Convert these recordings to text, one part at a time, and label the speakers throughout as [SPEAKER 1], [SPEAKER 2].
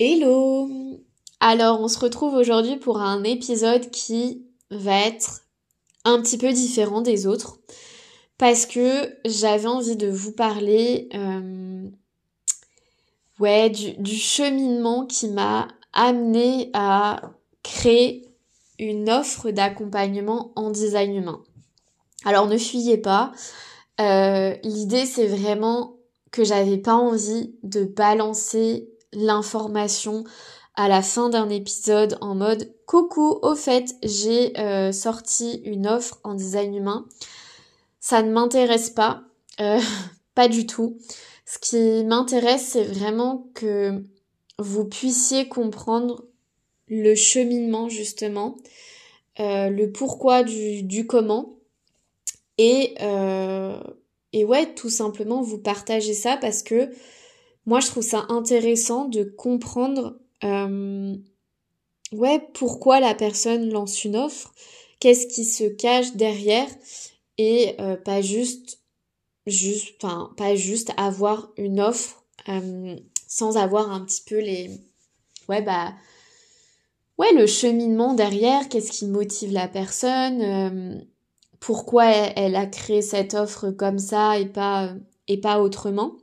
[SPEAKER 1] Hello Alors on se retrouve aujourd'hui pour un épisode qui va être un petit peu différent des autres parce que j'avais envie de vous parler euh, ouais, du, cheminement qui m'a amené à créer une offre d'accompagnement en design humain. Alors ne fuyez pas, euh, l'idée c'est vraiment que j'avais pas envie de balancer l'information à la fin d'un épisode en mode coucou au fait j'ai euh, sorti une offre en design humain. Ça ne m'intéresse pas. Euh, pas du tout. Ce qui m'intéresse c'est vraiment que vous puissiez comprendre le cheminement justement euh, le pourquoi du, du comment. Et et ouais tout simplement vous partager ça parce que moi je trouve ça intéressant de comprendre euh, ouais pourquoi la personne lance une offre, qu'est-ce qui se cache derrière et euh, pas juste juste enfin pas juste avoir une offre euh, sans avoir un petit peu les ouais bah ouais le cheminement derrière qu'est-ce qui motive la personne euh, pourquoi elle, elle, a créé cette offre comme ça et pas et pas autrement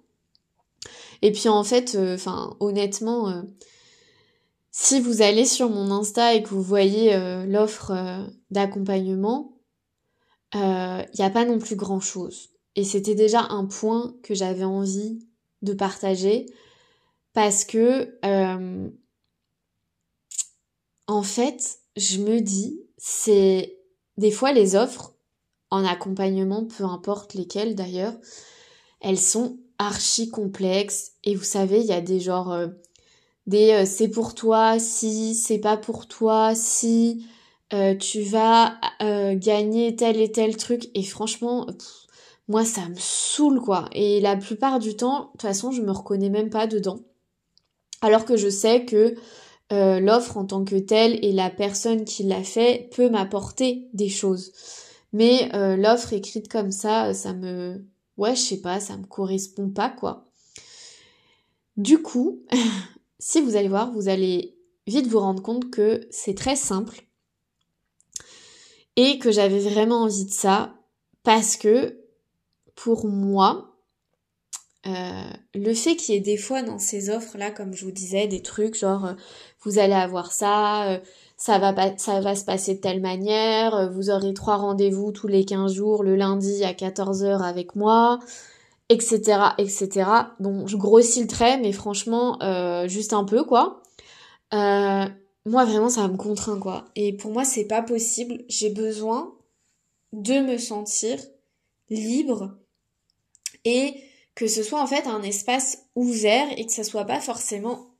[SPEAKER 1] et puis en fait, euh, honnêtement, euh, si vous allez sur mon Insta et que vous voyez euh, l'offre d'accompagnement, il n'y a pas non plus grand-chose. Et c'était déjà un point que j'avais envie de partager parce que en fait, je me dis, c'est des fois les offres en accompagnement, peu importe lesquelles d'ailleurs, elles sont archi complexe. Et vous savez il y a des genres euh, des euh, c'est pour toi si c'est pas pour toi si euh, tu vas gagner tel et tel truc. Et franchement moi ça me saoule quoi. Et la plupart du temps de toute façon je me reconnais même pas dedans. Alors que je sais que l'offre en tant que telle et la personne qui l'a fait peut m'apporter des choses. Mais l'offre écrite comme ça ça me ouais, je sais pas, ça me correspond pas, quoi. Du coup, si vous allez voir, vous allez vite vous rendre compte que c'est très simple et que j'avais vraiment envie de ça parce que pour moi, euh, le fait qu'il y ait des fois dans ces offres là, comme je vous disais, des trucs genre euh, vous allez avoir ça, euh, ça va pas, ça va se passer de telle manière, euh, vous aurez trois rendez-vous tous les 15 jours le lundi à 14h avec moi, etc., etc. Bon, je grossis le trait, mais franchement, euh, juste un peu, quoi. Euh, moi, vraiment, ça me contraint, quoi. Et pour moi, c'est pas possible. J'ai besoin de me sentir libre et que ce soit en fait un espace ouvert et que ça soit pas forcément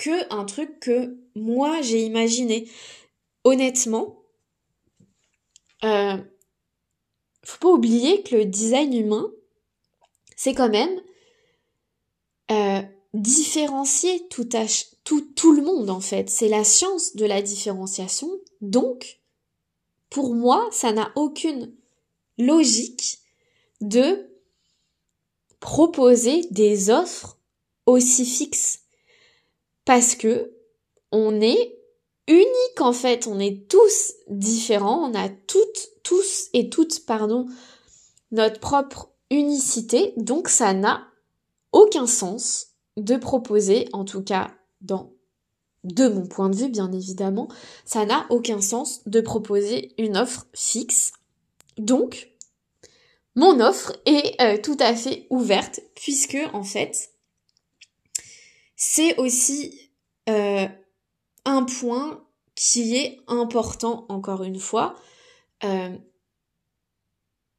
[SPEAKER 1] que un truc que moi j'ai imaginé. Honnêtement, euh, faut pas oublier que le design humain, c'est quand même euh, différencier tout, tout, tout le monde en fait. C'est la science de la différenciation. Donc, pour moi, ça n'a aucune logique de proposer des offres aussi fixes parce que on est unique en fait, on est tous différents, on a toutes, tous et toutes, pardon, notre propre unicité, donc ça n'a aucun sens de proposer, en tout cas dans de mon point de vue bien évidemment, ça n'a aucun sens de proposer une offre fixe. Donc, mon offre est euh, tout à fait ouverte puisque en fait, c'est aussi euh, un point qui est important, encore une fois, euh,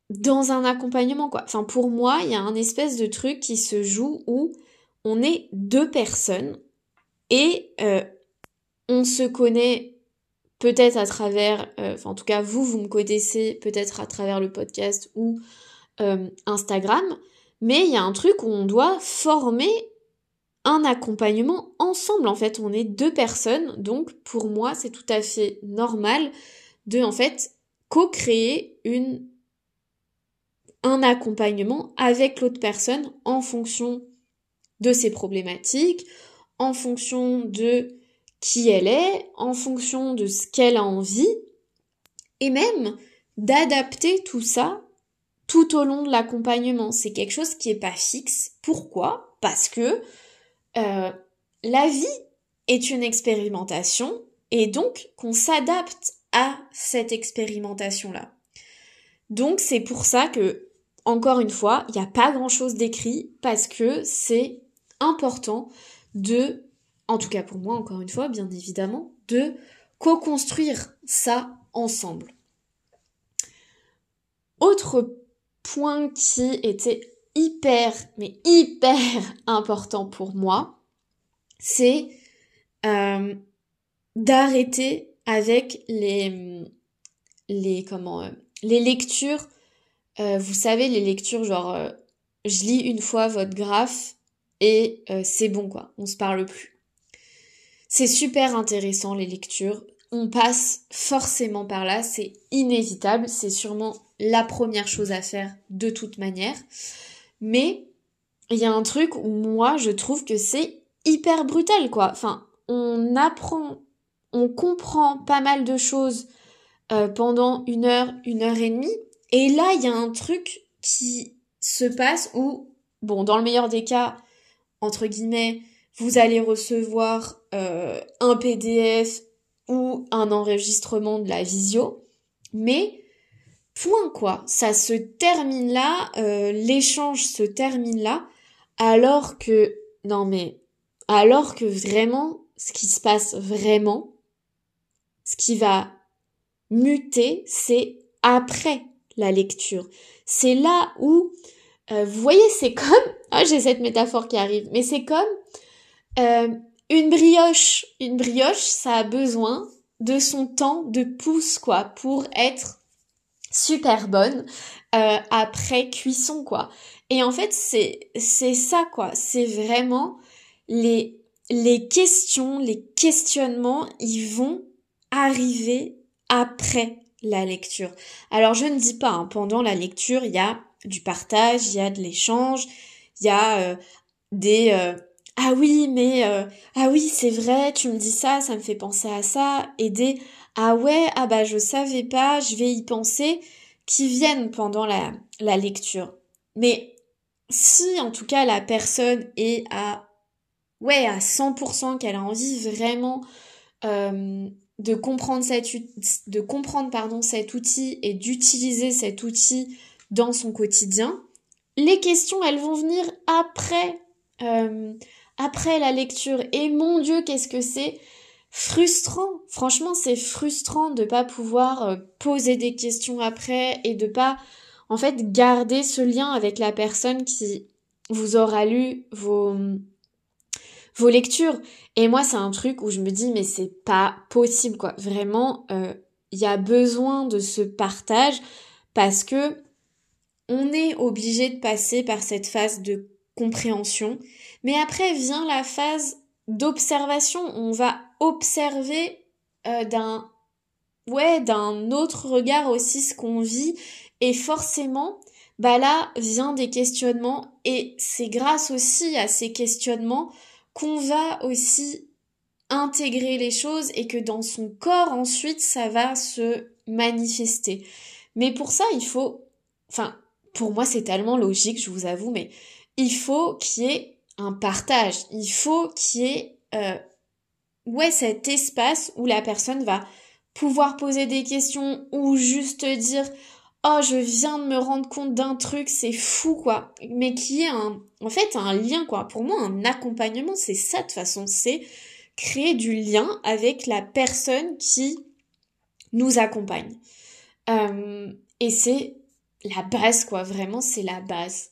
[SPEAKER 1] dans un accompagnement, quoi. Enfin, pour moi, il y a un espèce de truc qui se joue où on est deux personnes et euh, on se connaît peut-être à travers, enfin, en tout cas, vous, vous me connaissez peut-être à travers le podcast ou Instagram, mais il y a un truc où on doit former un accompagnement ensemble. En fait, on est deux personnes, donc pour moi, c'est tout à fait normal de en fait co-créer une un accompagnement avec l'autre personne en fonction de ses problématiques, en fonction de qui elle est, en fonction de ce qu'elle a envie, et même d'adapter tout ça tout au long de l'accompagnement. C'est quelque chose qui est pas fixe. Pourquoi? Parce que euh, la vie est une expérimentation et donc qu'on s'adapte à cette expérimentation-là. Donc c'est pour ça que, encore une fois, il n'y a pas grand-chose d'écrit parce que c'est important de, en tout cas pour moi, encore une fois, bien évidemment, de co-construire ça ensemble. Autre point qui était hyper, mais hyper important pour moi, c'est euh, d'arrêter avec les, les, comment, euh, les lectures. Euh, vous savez, les lectures genre, je lis une fois votre graphe et c'est bon quoi, on se parle plus. C'est super intéressant les lectures. On passe forcément par là, c'est inévitable, c'est sûrement la première chose à faire de toute manière. Mais il y a un truc où moi je trouve que c'est hyper brutal quoi. Enfin, on apprend, on comprend pas mal de choses euh, pendant une heure, une heure et demie. Et là, il y a un truc qui se passe où, bon, dans le meilleur des cas, entre guillemets, vous allez recevoir euh, un PDF ou un enregistrement de la visio, mais Point quoi, ça se termine là, euh, l'échange se termine là, alors que non mais alors que vraiment ce qui se passe vraiment, ce qui va muter, c'est après la lecture. C'est là où euh, vous voyez, c'est comme ah j'ai cette métaphore qui arrive, mais c'est comme euh, une brioche. Une brioche, ça a besoin de son temps de pouce quoi pour être super bonne euh, après cuisson quoi. Et en fait c'est c'est ça quoi, c'est vraiment les les questions, les questionnements, ils vont arriver après la lecture. Alors je ne dis pas hein, pendant la lecture, il y a du partage, il y a de l'échange, il y a euh, des euh, ah oui mais ah oui c'est vrai tu me dis ça ça me fait penser à ça et des ah ouais, ah bah je savais pas, je vais y penser, qui viennent pendant la, la lecture. Mais si en tout cas la personne est à ouais à 100% qu'elle a envie vraiment euh, de comprendre cet de comprendre pardon cet outil et d'utiliser cet outil dans son quotidien, les questions elles vont venir après euh, après la lecture et mon dieu qu'est-ce que c'est frustrant. Franchement, c'est frustrant de pas pouvoir euh, poser des questions après et de pas, en fait, garder ce lien avec la personne qui vous aura lu vos, vos lectures. Et moi, c'est un truc où je me dis, mais c'est pas possible, quoi. Vraiment, euh, il y a besoin de ce partage parce que on est obligé de passer par cette phase de compréhension. Mais après vient la phase d'observation. On va observer euh, d'un ouais d'un autre regard aussi ce qu'on vit. Et forcément bah là vient des questionnements. Et c'est grâce aussi à ces questionnements qu'on va aussi intégrer les choses et que dans son corps ensuite ça va se manifester. Mais pour ça il faut enfin pour moi c'est tellement logique je vous avoue mais il faut qu'il y ait un partage, il faut qu'il y ait euh, ouais, cet espace où la personne va pouvoir poser des questions ou juste dire oh je viens de me rendre compte d'un truc c'est fou quoi mais qui est un en fait un lien quoi. Pour moi un accompagnement c'est ça de façon. C'est créer du lien avec la personne qui nous accompagne. Euh, et c'est la base quoi. Vraiment c'est la base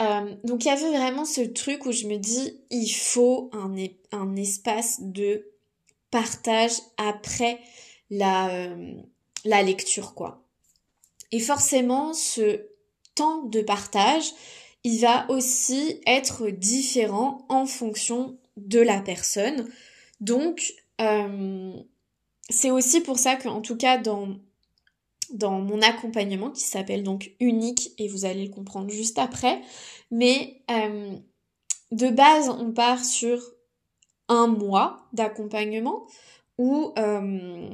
[SPEAKER 1] euh, donc il y avait vraiment ce truc où je me dis il faut un, espace de partage après la, euh, la lecture quoi. Et forcément ce temps de partage il va aussi être différent en fonction de la personne. Donc euh, c'est aussi pour ça qu'en tout cas dans dans mon accompagnement qui s'appelle donc unique et vous allez le comprendre juste après. Mais euh, de base, on part sur un mois d'accompagnement où euh,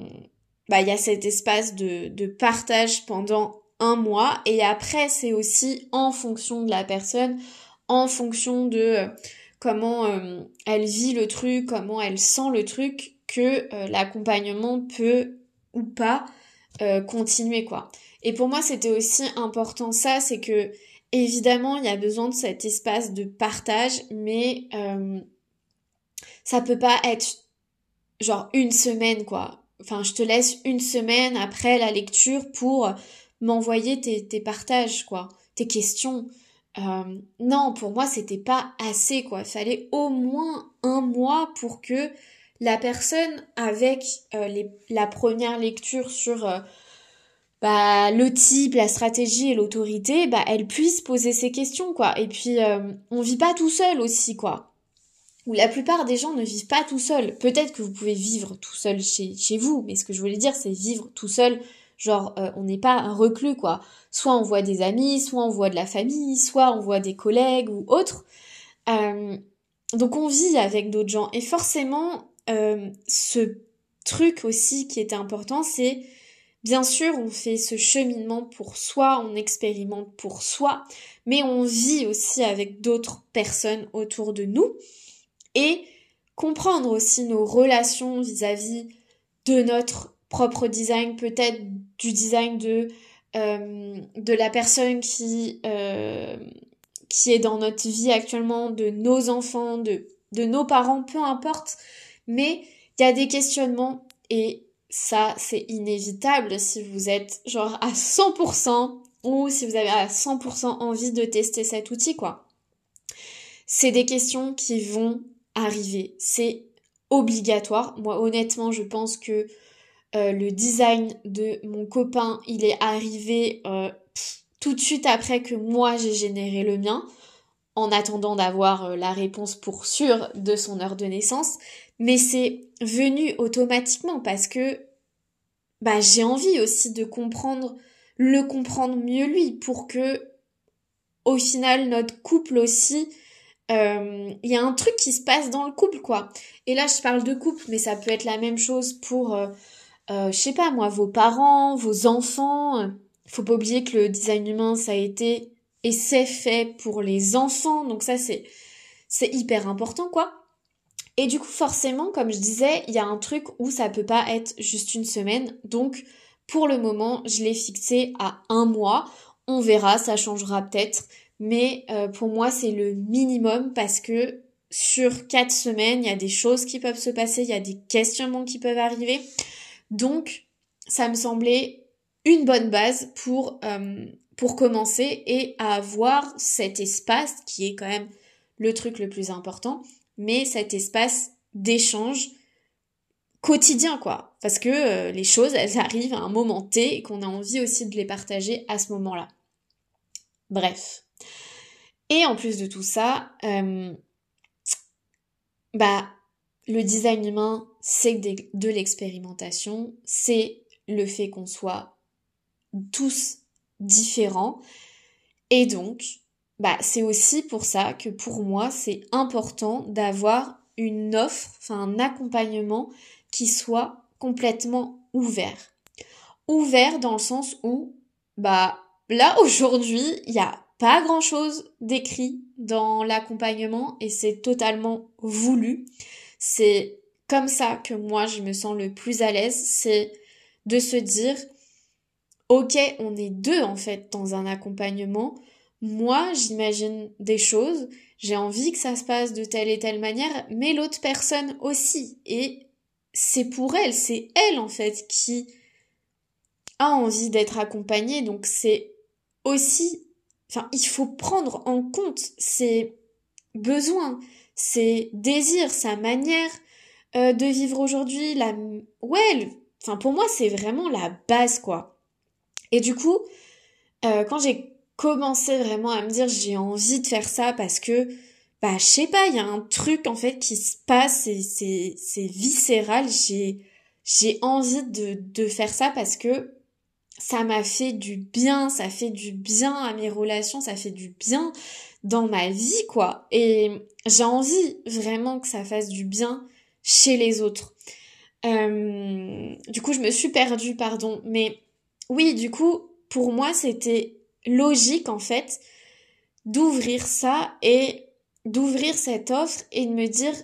[SPEAKER 1] bah, il y a cet espace de, de partage pendant un mois et après c'est aussi en fonction de la personne, en fonction de euh, comment euh, elle vit le truc, comment elle sent le truc que l'accompagnement peut ou pas continuer quoi. Et pour moi c'était aussi important ça, c'est que évidemment il y a besoin de cet espace de partage, mais ça peut pas être genre une semaine quoi. Enfin, je te laisse une semaine après la lecture pour m'envoyer tes, tes, partages quoi, tes questions. Euh, non, pour moi, c'était pas assez quoi. Il fallait au moins un mois pour que la personne avec euh, les, la première lecture sur euh, bah, le type, la stratégie et l'autorité, bah, elle puisse poser ses questions quoi. Et puis, on vit pas tout seul aussi quoi où la plupart des gens ne vivent pas tout seuls. Peut-être que vous pouvez vivre tout seul chez, chez vous, mais ce que je voulais dire, c'est vivre tout seul. Genre, euh, on n'est pas un reclus, quoi. Soit on voit des amis, soit on voit de la famille, soit on voit des collègues ou autres. Euh, donc on vit avec d'autres gens. Et forcément, euh, ce truc aussi qui était important, c'est bien sûr, on fait ce cheminement pour soi, on expérimente pour soi, mais on vit aussi avec d'autres personnes autour de nous et comprendre aussi nos relations vis-à-vis de notre propre design, peut-être du design de, euh, la personne qui, euh, qui est dans notre vie actuellement, de nos enfants, de nos parents, peu importe. Mais il y a des questionnements et ça, c'est inévitable si vous êtes genre à 100% ou si vous avez à 100% envie de tester cet outil, quoi. C'est des questions qui vont arriver. C'est obligatoire. Moi, honnêtement, je pense que euh, le design de mon copain, il est arrivé euh, tout de suite après que moi j'ai généré le mien, en attendant d'avoir euh, la réponse pour sûr de son heure de naissance. Mais c'est venu automatiquement parce que bah, j'ai envie aussi de comprendre, le comprendre mieux lui, pour que au final notre couple aussi euh, il y a un truc qui se passe dans le couple, quoi. Et là, je parle de couple, mais ça peut être la même chose pour, euh, euh, je sais pas moi, vos parents, vos enfants. Faut pas oublier que le design humain, ça a été et c'est fait pour les enfants, donc ça c'est c'est hyper important, quoi. Et du coup, forcément, comme je disais, il y a un truc où ça peut pas être juste une semaine, donc pour le moment, je l'ai fixé à un mois. On verra, ça changera peut-être mais euh, pour moi c'est le minimum parce que sur quatre semaines, il y a des choses qui peuvent se passer, il y a des questionnements qui peuvent arriver. Donc, ça me semblait une bonne base pour, euh, pour commencer et avoir cet espace qui est quand même le truc le plus important, mais cet espace d'échange quotidien quoi parce que euh, les choses elles arrivent à un moment T et qu'on a envie aussi de les partager à ce moment-là. Bref, et en plus de tout ça, euh, bah, le design humain, c'est de l'expérimentation, c'est le fait qu'on soit tous différents. Et donc, bah, c'est aussi pour ça que pour moi, c'est important d'avoir une offre, enfin un accompagnement qui soit complètement ouvert. Ouvert dans le sens où, bah, là aujourd'hui, il y a pas grand chose d'écrit dans l'accompagnement et c'est totalement voulu. C'est comme ça que moi je me sens le plus à l'aise, c'est de se dire ok on est deux en fait dans un accompagnement, moi j'imagine des choses, j'ai envie que ça se passe de telle et telle manière, mais l'autre personne aussi et c'est pour elle, c'est elle en fait qui a envie d'être accompagnée donc c'est aussi Enfin, il faut prendre en compte ses besoins, ses désirs, sa manière euh, de vivre aujourd'hui. La, ouais, enfin pour moi c'est vraiment la base quoi. Et du coup, euh, quand j'ai commencé vraiment à me dire j'ai envie de faire ça parce que bah je sais pas, il y a un truc en fait qui se passe, c'est c'est c'est viscéral. J'ai j'ai envie de de faire ça parce que ça m'a fait du bien, ça fait du bien à mes relations, ça fait du bien dans ma vie, quoi. Et j'ai envie vraiment que ça fasse du bien chez les autres. Euh, du coup, je me suis perdue, pardon. Mais oui, du coup, pour moi, c'était logique, en fait, d'ouvrir ça et d'ouvrir cette offre et de me dire,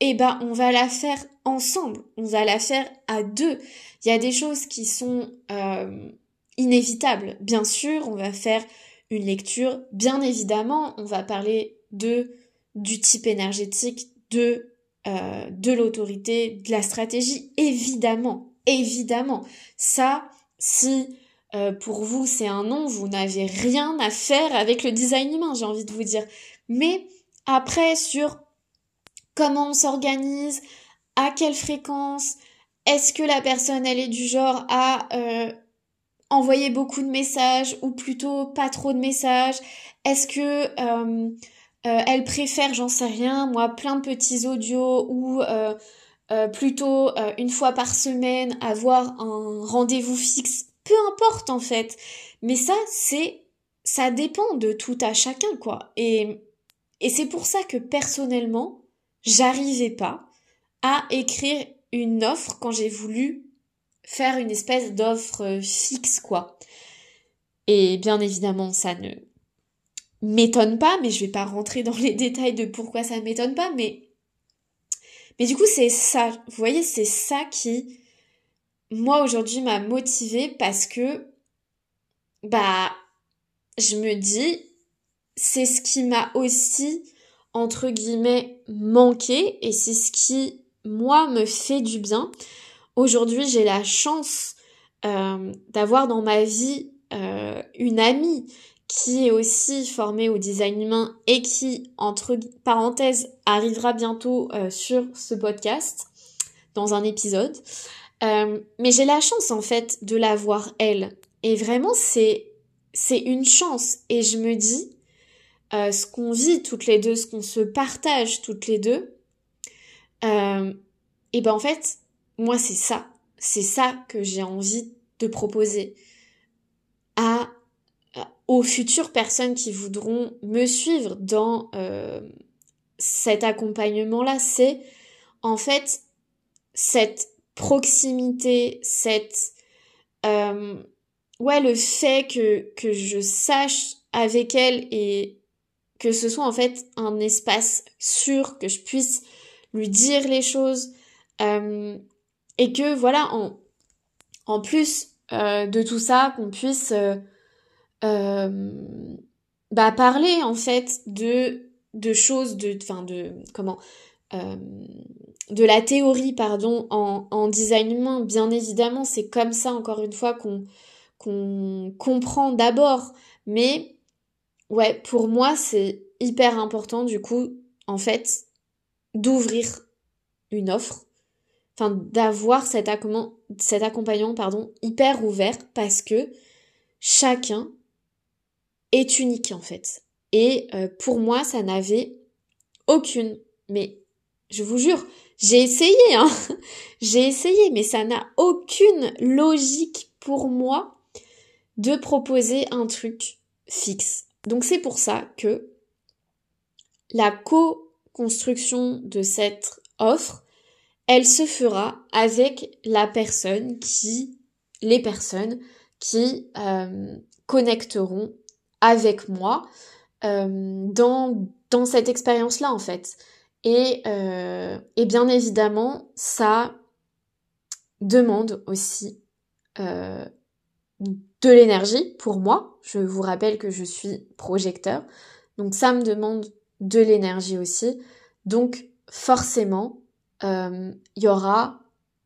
[SPEAKER 1] eh ben, on va la faire ensemble. On va la faire à deux. Il y a des choses qui sont euh, inévitables. Bien sûr, on va faire une lecture. Bien évidemment, on va parler de du type énergétique, de euh, de l'autorité, de la stratégie. Évidemment, évidemment. Ça, si euh, pour vous c'est un non, vous n'avez rien à faire avec le design humain, j'ai envie de vous dire. Mais après, sur comment on s'organise, à quelle fréquence, est-ce que la personne elle est du genre à euh, envoyer beaucoup de messages ou plutôt pas trop de messages? Est-ce que euh, elle préfère, j'en sais rien, moi, plein de petits audios ou plutôt une fois par semaine avoir un rendez-vous fixe Peu importe en fait. Mais ça, c'est ça dépend de tout à chacun quoi. Et et c'est pour ça que personnellement, j'arrivais pas à écrire une offre quand j'ai voulu faire une espèce d'offre euh, fixe, quoi. Et bien évidemment, ça ne m'étonne pas, mais je vais pas rentrer dans les détails de pourquoi ça m'étonne pas, mais mais du coup, c'est ça, vous voyez, c'est ça qui moi aujourd'hui m'a motivée parce que bah je me dis c'est ce qui m'a aussi, entre guillemets, manqué et c'est ce qui, moi, me fait du bien. Aujourd'hui, j'ai la chance euh, d'avoir dans ma vie euh, une amie qui est aussi formée au design humain et qui, entre parenthèses, arrivera bientôt euh, sur ce podcast dans un épisode. Mais j'ai la chance en fait de la voir elle. Et vraiment, c'est c'est une chance. Et je me dis, euh, ce qu'on vit toutes les deux, ce qu'on se partage toutes les deux, euh, et ben en fait, moi c'est ça, c'est ça que j'ai envie de proposer à, aux futures personnes qui voudront me suivre dans euh, cet accompagnement-là, c'est en fait cette proximité, cette euh, ouais le fait que que je sache avec elle et que ce soit en fait un espace sûr, que je puisse lui dire les choses euh, et que voilà, en, en plus euh, de tout ça, qu'on puisse euh, euh bah, parler en fait de de choses de enfin de comment euh, de la théorie pardon en, design humain. Bien évidemment c'est comme ça encore une fois qu'on comprend d'abord. Mais ouais, pour moi, c'est hyper important, du coup, en fait, d'ouvrir une offre, enfin, d'avoir cet, cet accompagnement, pardon, hyper ouvert parce que chacun est unique, en fait. Et euh, pour moi, ça n'avait aucune, mais je vous jure, j'ai essayé, hein, j'ai essayé, mais ça n'a aucune logique pour moi de proposer un truc fixe. Donc c'est pour ça que la co-construction de cette offre, elle se fera avec la personne qui, les personnes qui euh, connecteront avec moi euh, dans, dans cette expérience-là en fait. Et, euh, et bien évidemment, ça demande aussi de l'énergie pour moi. Je vous rappelle que je suis projecteur. Donc ça me demande de l'énergie aussi. Donc forcément, euh, il y aura...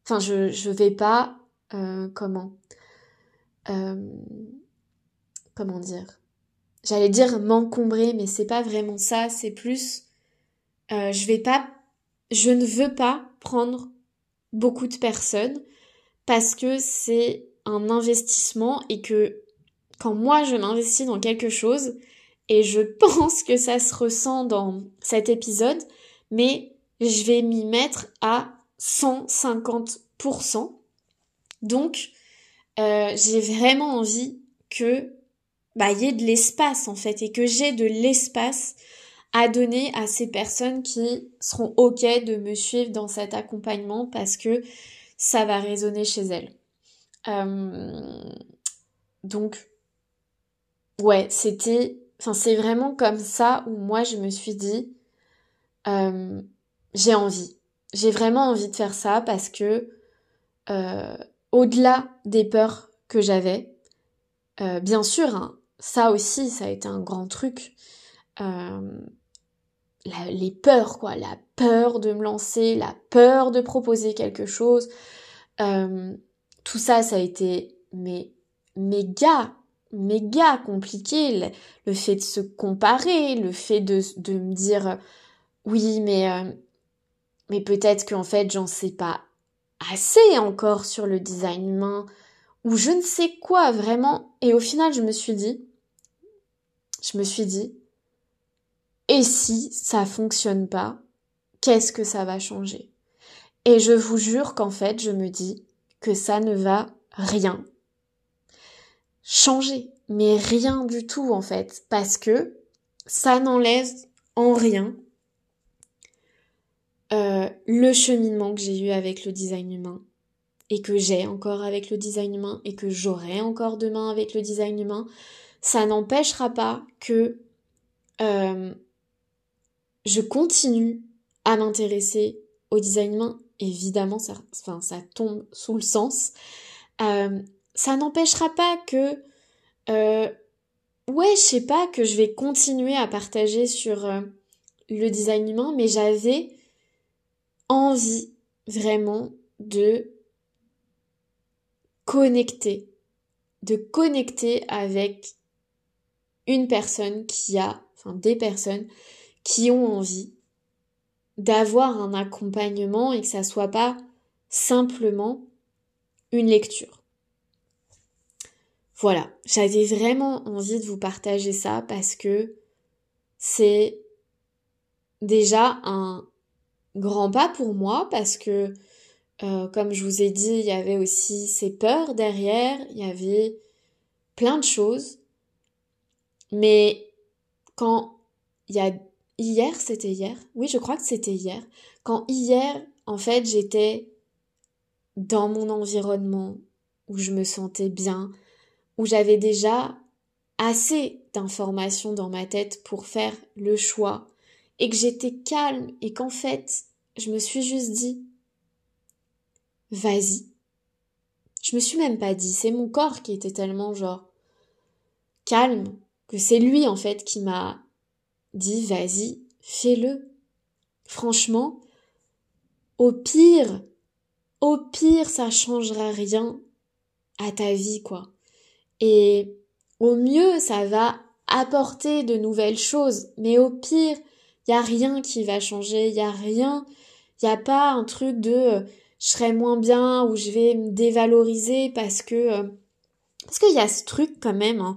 [SPEAKER 1] Enfin, je je vais pas... Euh, comment euh, Comment dire? J'allais dire m'encombrer, mais c'est pas vraiment ça. C'est plus... je vais pas... Je ne veux pas prendre beaucoup de personnes parce que c'est un investissement et que quand moi je m'investis dans quelque chose, et je pense que ça se ressent dans cet épisode, mais je vais m'y mettre à 150%. Donc, euh, j'ai vraiment envie que bah, y ait de l'espace en fait et que j'ai de l'espace à donner à ces personnes qui seront ok de me suivre dans cet accompagnement parce que ça va résonner chez elles. Euh, donc, ouais, c'était, enfin, c'est vraiment comme ça où moi je me suis dit, euh, j'ai envie. J'ai vraiment envie de faire ça parce que, euh, au-delà des peurs que j'avais, bien sûr, hein, ça aussi, ça a été un grand truc. Les peurs, quoi, la peur de me lancer, la peur de proposer quelque chose, euh, tout ça, ça a été mais méga, méga compliqué. Le, fait de se comparer, le fait de, de me dire oui, mais euh, mais peut-être qu'en fait j'en sais pas assez encore sur le design humain ou je ne sais quoi vraiment. Et au final, je me suis dit, je me suis dit, et si ça fonctionne pas, qu'est-ce que ça va changer? Et je vous jure qu'en fait, je me dis que ça ne va rien changer, mais rien du tout en fait, parce que ça n'enlève en rien euh, le cheminement que j'ai eu avec le design humain et que j'ai encore avec le design humain et que j'aurai encore demain avec le design humain, ça n'empêchera pas que euh, je continue à m'intéresser au design humain évidemment, ça, enfin, ça tombe sous le sens. Euh, ça n'empêchera pas que, euh, ouais, je sais pas, que je vais continuer à partager sur euh, le design humain, mais j'avais envie vraiment de connecter, de connecter avec une personne qui a, enfin des personnes qui ont envie d'avoir un accompagnement et que ça soit pas simplement une lecture. Voilà, j'avais vraiment envie de vous partager ça parce que c'est déjà un grand pas pour moi parce que euh, comme je vous ai dit, il y avait aussi ces peurs derrière, il y avait plein de choses. Mais quand il y a hier, c'était hier. Oui, je crois que c'était hier. Quand hier, en fait, j'étais dans mon environnement où je me sentais bien, où j'avais déjà assez d'informations dans ma tête pour faire le choix et que j'étais calme et qu'en fait, je me suis juste dit vas-y. Je me suis même pas dit, c'est mon corps qui était tellement genre calme que c'est lui en fait qui m'a dis vas-y, fais-le. Franchement, au pire, au pire, ça changera rien à ta vie, quoi. Et au mieux, ça va apporter de nouvelles choses, mais au pire, il y a rien qui va changer, il y a rien, il y a pas un truc de euh, je serai moins bien ou je vais me dévaloriser parce que euh, parce qu'il y a ce truc quand même hein,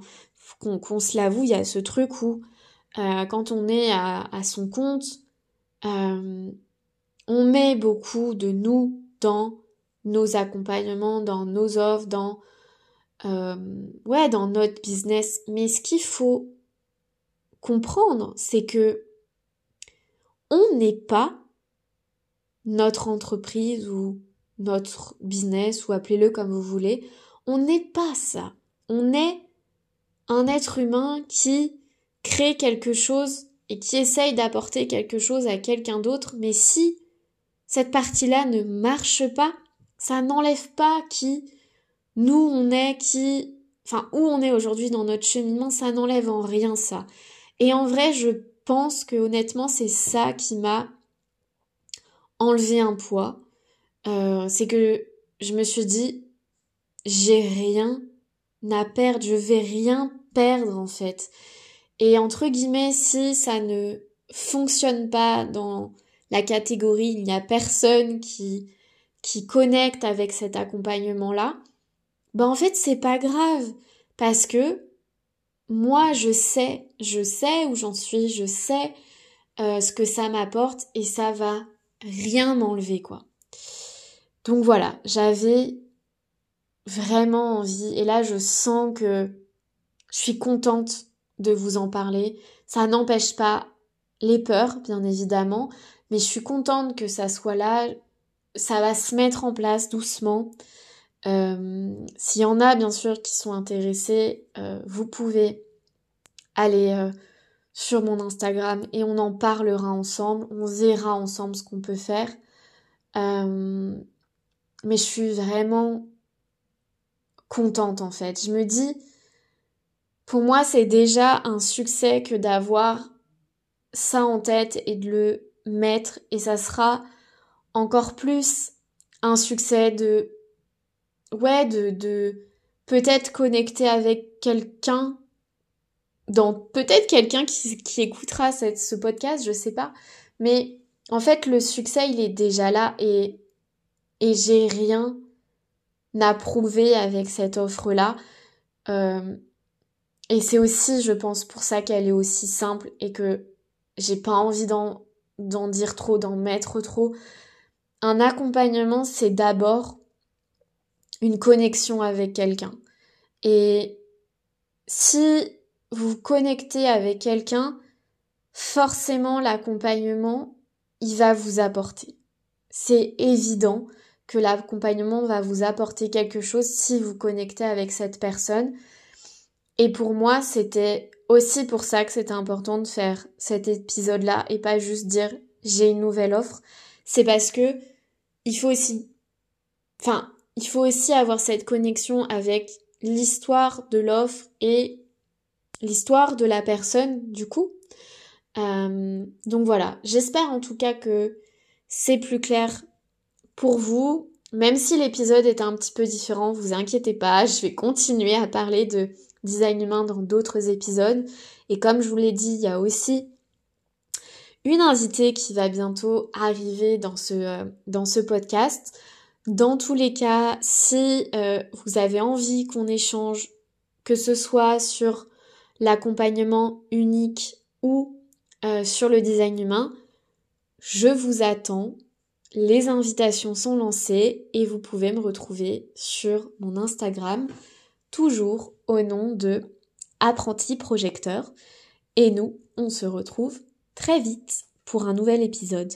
[SPEAKER 1] qu'on se l'avoue, il y a ce truc où euh, quand on est à, son compte, euh, on met beaucoup de nous dans nos accompagnements, dans nos offres, dans euh, ouais, dans notre business. Mais ce qu'il faut comprendre, c'est que on n'est pas notre entreprise ou notre business ou appelez-le comme vous voulez. On n'est pas ça. On est un être humain qui crée quelque chose et qui essaye d'apporter quelque chose à quelqu'un d'autre, mais si cette partie-là ne marche pas, ça n'enlève pas qui nous on est, qui, enfin, où on est aujourd'hui dans notre cheminement, ça n'enlève en rien ça. Et en vrai, je pense que honnêtement, c'est ça qui m'a enlevé un poids. Euh, c'est que je me suis dit, j'ai rien à perdre, je vais rien perdre en fait. Et entre guillemets, si ça ne fonctionne pas dans la catégorie, il n'y a personne qui, qui connecte avec cet accompagnement-là, ben en fait, c'est pas grave. Parce que moi, je sais, je sais où j'en suis, je sais euh, ce que ça m'apporte et ça va rien m'enlever, quoi. Donc voilà, j'avais vraiment envie, et là je sens que Je suis contente de vous en parler. Ça n'empêche pas les peurs, bien évidemment, mais je suis contente que ça soit là. Ça va se mettre en place doucement. Euh, S'il y en a, bien sûr, qui sont intéressés, euh, vous pouvez aller euh, sur mon Instagram et on en parlera ensemble. On verra ensemble ce qu'on peut faire. Mais je suis vraiment contente en fait. Je me dis, pour moi, c'est déjà un succès que d'avoir ça en tête et de le mettre. Et ça sera encore plus un succès de ouais de de peut-être connecter avec quelqu'un dans peut-être quelqu'un qui, qui écoutera cette, ce podcast, je sais pas, mais en fait le succès il est déjà là et et j'ai rien à prouver avec cette offre là euh, et c'est aussi je pense pour ça qu'elle est aussi simple et que j'ai pas envie d'en dire trop, d'en mettre trop. Un accompagnement, c'est d'abord une connexion avec quelqu'un. Et si vous connectez avec quelqu'un, forcément l'accompagnement, il va vous apporter. C'est évident que l'accompagnement va vous apporter quelque chose si vous connectez avec cette personne. Et pour moi, c'était aussi pour ça que c'était important de faire cet épisode-là et pas juste dire j'ai une nouvelle offre. C'est parce que il faut aussi, enfin, il faut aussi avoir cette connexion avec l'histoire de l'offre et l'histoire de la personne du coup. Euh, donc voilà, j'espère en tout cas que c'est plus clair pour vous. Même si l'épisode est un petit peu différent, vous inquiétez pas, je vais continuer à parler de design humain dans d'autres épisodes. Et comme je vous l'ai dit, il y a aussi une invitée qui va bientôt arriver dans ce, euh, dans ce podcast. Dans tous les cas, si euh, vous avez envie qu'on échange, que ce soit sur l'accompagnement unique ou euh, sur le design humain, je vous attends. Les invitations sont lancées et vous pouvez me retrouver sur mon Instagram toujours au nom de Apprenti Projecteur. Et nous, on se retrouve très vite pour un nouvel épisode.